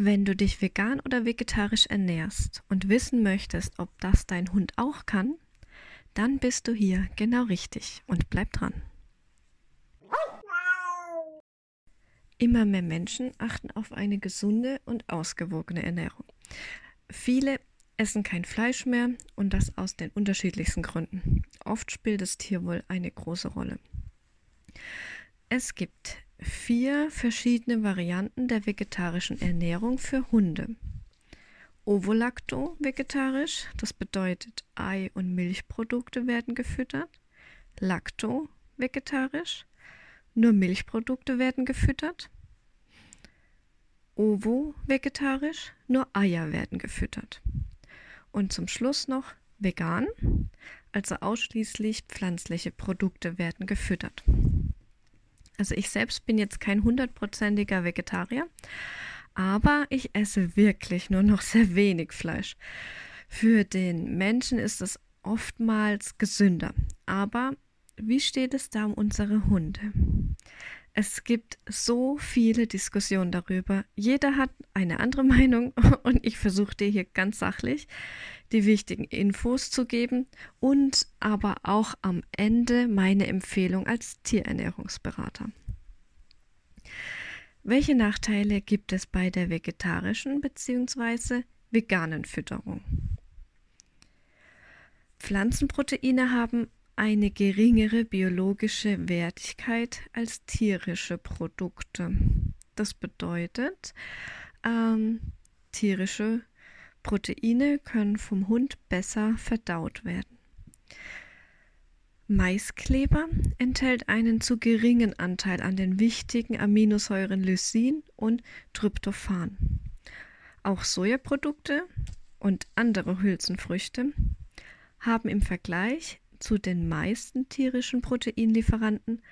Wenn du dich vegan oder vegetarisch ernährst und wissen möchtest, ob das dein Hund auch kann, dann bist du hier genau richtig und bleib dran. Immer mehr Menschen achten auf eine gesunde und ausgewogene Ernährung. Viele essen kein Fleisch mehr und das aus den unterschiedlichsten Gründen. Oft spielt das Tierwohl eine große Rolle. Es gibt vier verschiedene Varianten der vegetarischen Ernährung für Hunde. Ovolacto-vegetarisch, das bedeutet Ei- und Milchprodukte werden gefüttert. Lacto-vegetarisch, nur Milchprodukte werden gefüttert. Ovo-vegetarisch, nur Eier werden gefüttert. Und zum Schluss noch vegan, also ausschließlich pflanzliche Produkte werden gefüttert. Also ich selbst bin jetzt kein hundertprozentiger Vegetarier, aber ich esse wirklich nur noch sehr wenig Fleisch. Für den Menschen ist es oftmals gesünder. Aber wie steht es da um unsere Hunde? Es gibt so viele Diskussionen darüber. Jeder hat eine andere Meinung und ich versuche dir hier ganz sachlich die wichtigen Infos zu geben und aber auch am Ende meine Empfehlung als Tierernährungsberater. Welche Nachteile gibt es bei der vegetarischen bzw. veganen Fütterung? Pflanzenproteine haben eine geringere biologische Wertigkeit als tierische Produkte. Das bedeutet, ähm, tierische Proteine können vom Hund besser verdaut werden. Maiskleber enthält einen zu geringen Anteil an den wichtigen Aminosäuren Lysin und Tryptophan. Auch Sojaprodukte und andere Hülsenfrüchte haben im Vergleich zu den meisten tierischen Proteinlieferanten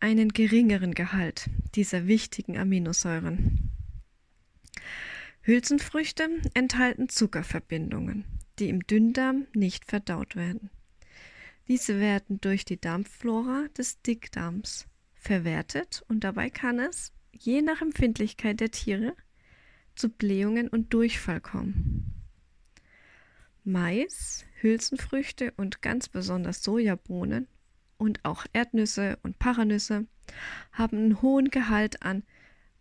einen geringeren Gehalt dieser wichtigen Aminosäuren. Hülsenfrüchte enthalten Zuckerverbindungen, die im Dünndarm nicht verdaut werden. Diese werden durch die Darmflora des Dickdarms verwertet und dabei kann es, je nach Empfindlichkeit der Tiere, zu Blähungen und Durchfall kommen. Mais, Hülsenfrüchte und ganz besonders Sojabohnen und auch Erdnüsse und Paranüsse haben einen hohen Gehalt an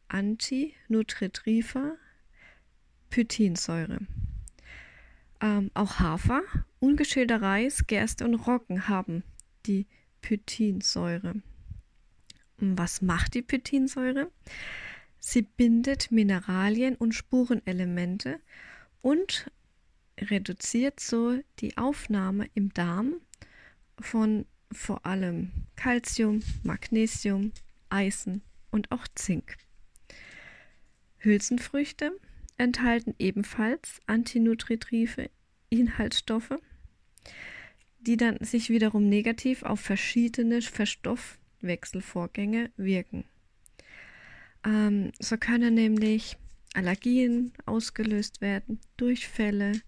Antinutritiva Pythinsäure. Ähm, auch Hafer, ungeschälter Reis, Gerste und Roggen haben die Pythinsäure. Was macht die Pythinsäure? Sie bindet Mineralien und Spurenelemente und reduziert so die Aufnahme im Darm von vor allem Calcium, Magnesium, Eisen und auch Zink. Hülsenfrüchte enthalten ebenfalls antinutritive Inhaltsstoffe, die dann sich wiederum negativ auf verschiedene Verstoffwechselvorgänge wirken. Ähm, so können nämlich Allergien ausgelöst werden, Durchfälle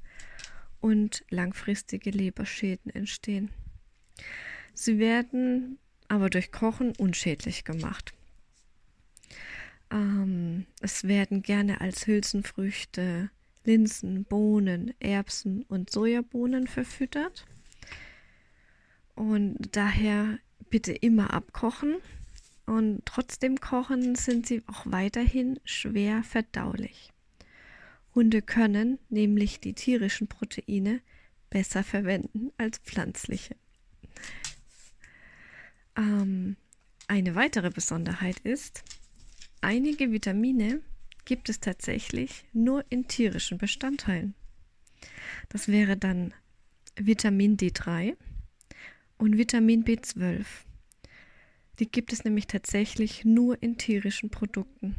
und langfristige Leberschäden entstehen. Sie werden aber durch Kochen unschädlich gemacht. Ähm, es werden gerne als Hülsenfrüchte Linsen, Bohnen, Erbsen und Sojabohnen verfüttert. Und daher bitte immer abkochen. Und trotzdem kochen sind sie auch weiterhin schwer verdaulich. Hunde können nämlich die tierischen Proteine besser verwenden als pflanzliche. Ähm, eine weitere Besonderheit ist, Einige Vitamine gibt es tatsächlich nur in tierischen Bestandteilen. Das wäre dann Vitamin D3 und Vitamin B12. Die gibt es nämlich tatsächlich nur in tierischen Produkten.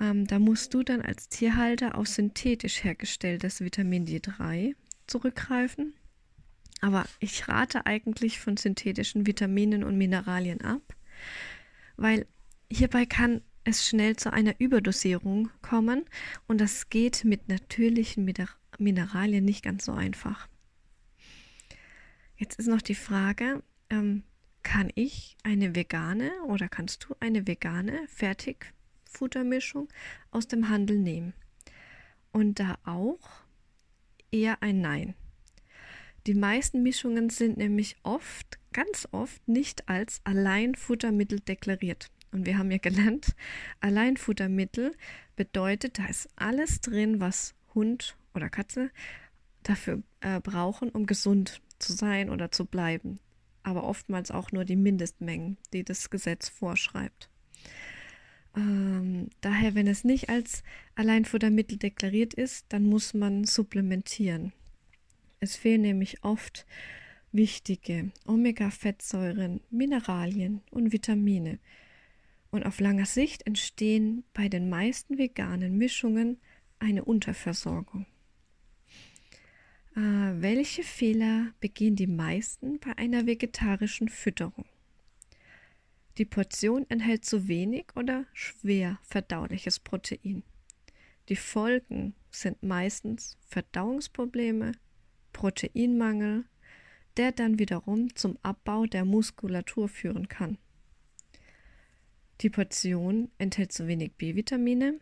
Ähm, da musst du dann als Tierhalter auf synthetisch hergestelltes Vitamin D3 zurückgreifen. Aber ich rate eigentlich von synthetischen Vitaminen und Mineralien ab, weil Hierbei kann es schnell zu einer Überdosierung kommen und das geht mit natürlichen Mineralien nicht ganz so einfach. Jetzt ist noch die Frage, ähm, kann ich eine vegane oder kannst du eine vegane fertig Futtermischung aus dem Handel nehmen. Und da auch eher ein Nein. Die meisten Mischungen sind nämlich oft, ganz oft nicht als Alleinfuttermittel deklariert. Und wir haben ja gelernt, Alleinfuttermittel bedeutet, da ist alles drin, was Hund oder Katze dafür äh, brauchen, um gesund zu sein oder zu bleiben. Aber oftmals auch nur die Mindestmengen, die das Gesetz vorschreibt. Ähm, daher, wenn es nicht als Alleinfuttermittel deklariert ist, dann muss man supplementieren. Es fehlen nämlich oft wichtige Omega-Fettsäuren, Mineralien und Vitamine. Und auf langer Sicht entstehen bei den meisten veganen Mischungen eine Unterversorgung. Äh, welche Fehler begehen die meisten bei einer vegetarischen Fütterung? Die Portion enthält zu wenig oder schwer verdauliches Protein. Die Folgen sind meistens Verdauungsprobleme, Proteinmangel, der dann wiederum zum Abbau der Muskulatur führen kann. Die Portion enthält zu wenig B-Vitamine.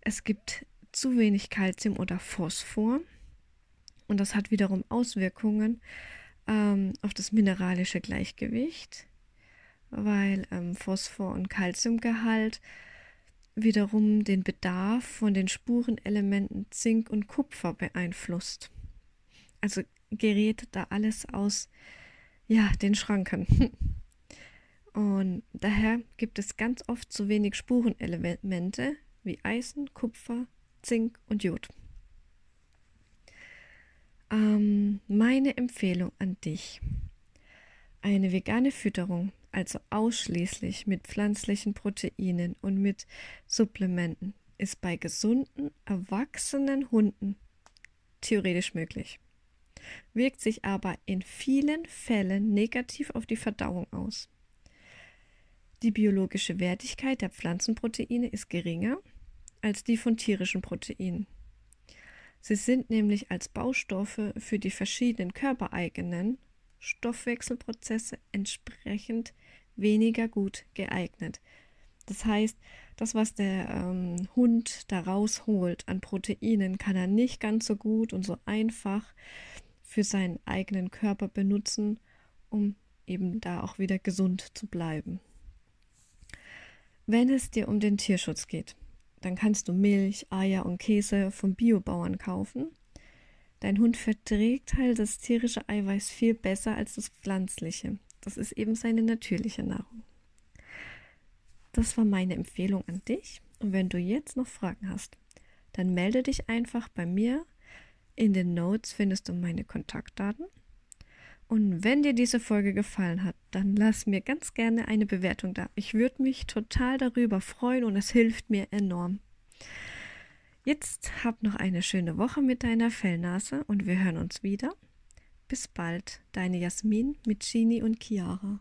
Es gibt zu wenig Kalzium oder Phosphor. Und das hat wiederum Auswirkungen ähm, auf das mineralische Gleichgewicht, weil ähm, Phosphor- und Kalziumgehalt wiederum den Bedarf von den Spurenelementen Zink und Kupfer beeinflusst. Also gerät da alles aus ja, den Schranken. Und daher gibt es ganz oft zu wenig Spurenelemente wie Eisen, Kupfer, Zink und Jod. Ähm, meine Empfehlung an dich. Eine vegane Fütterung, also ausschließlich mit pflanzlichen Proteinen und mit Supplementen, ist bei gesunden, erwachsenen Hunden theoretisch möglich, wirkt sich aber in vielen Fällen negativ auf die Verdauung aus. Die biologische Wertigkeit der Pflanzenproteine ist geringer als die von tierischen Proteinen. Sie sind nämlich als Baustoffe für die verschiedenen körpereigenen Stoffwechselprozesse entsprechend weniger gut geeignet. Das heißt, das, was der ähm, Hund da rausholt an Proteinen, kann er nicht ganz so gut und so einfach für seinen eigenen Körper benutzen, um eben da auch wieder gesund zu bleiben. Wenn es dir um den Tierschutz geht, dann kannst du Milch, Eier und Käse vom Biobauern kaufen. Dein Hund verträgt halt das tierische Eiweiß viel besser als das pflanzliche. Das ist eben seine natürliche Nahrung. Das war meine Empfehlung an dich. Und wenn du jetzt noch Fragen hast, dann melde dich einfach bei mir. In den Notes findest du meine Kontaktdaten. Und wenn dir diese Folge gefallen hat, dann lass mir ganz gerne eine Bewertung da. Ich würde mich total darüber freuen und es hilft mir enorm. Jetzt hab noch eine schöne Woche mit deiner Fellnase und wir hören uns wieder. Bis bald, deine Jasmin mit Gini und Chiara.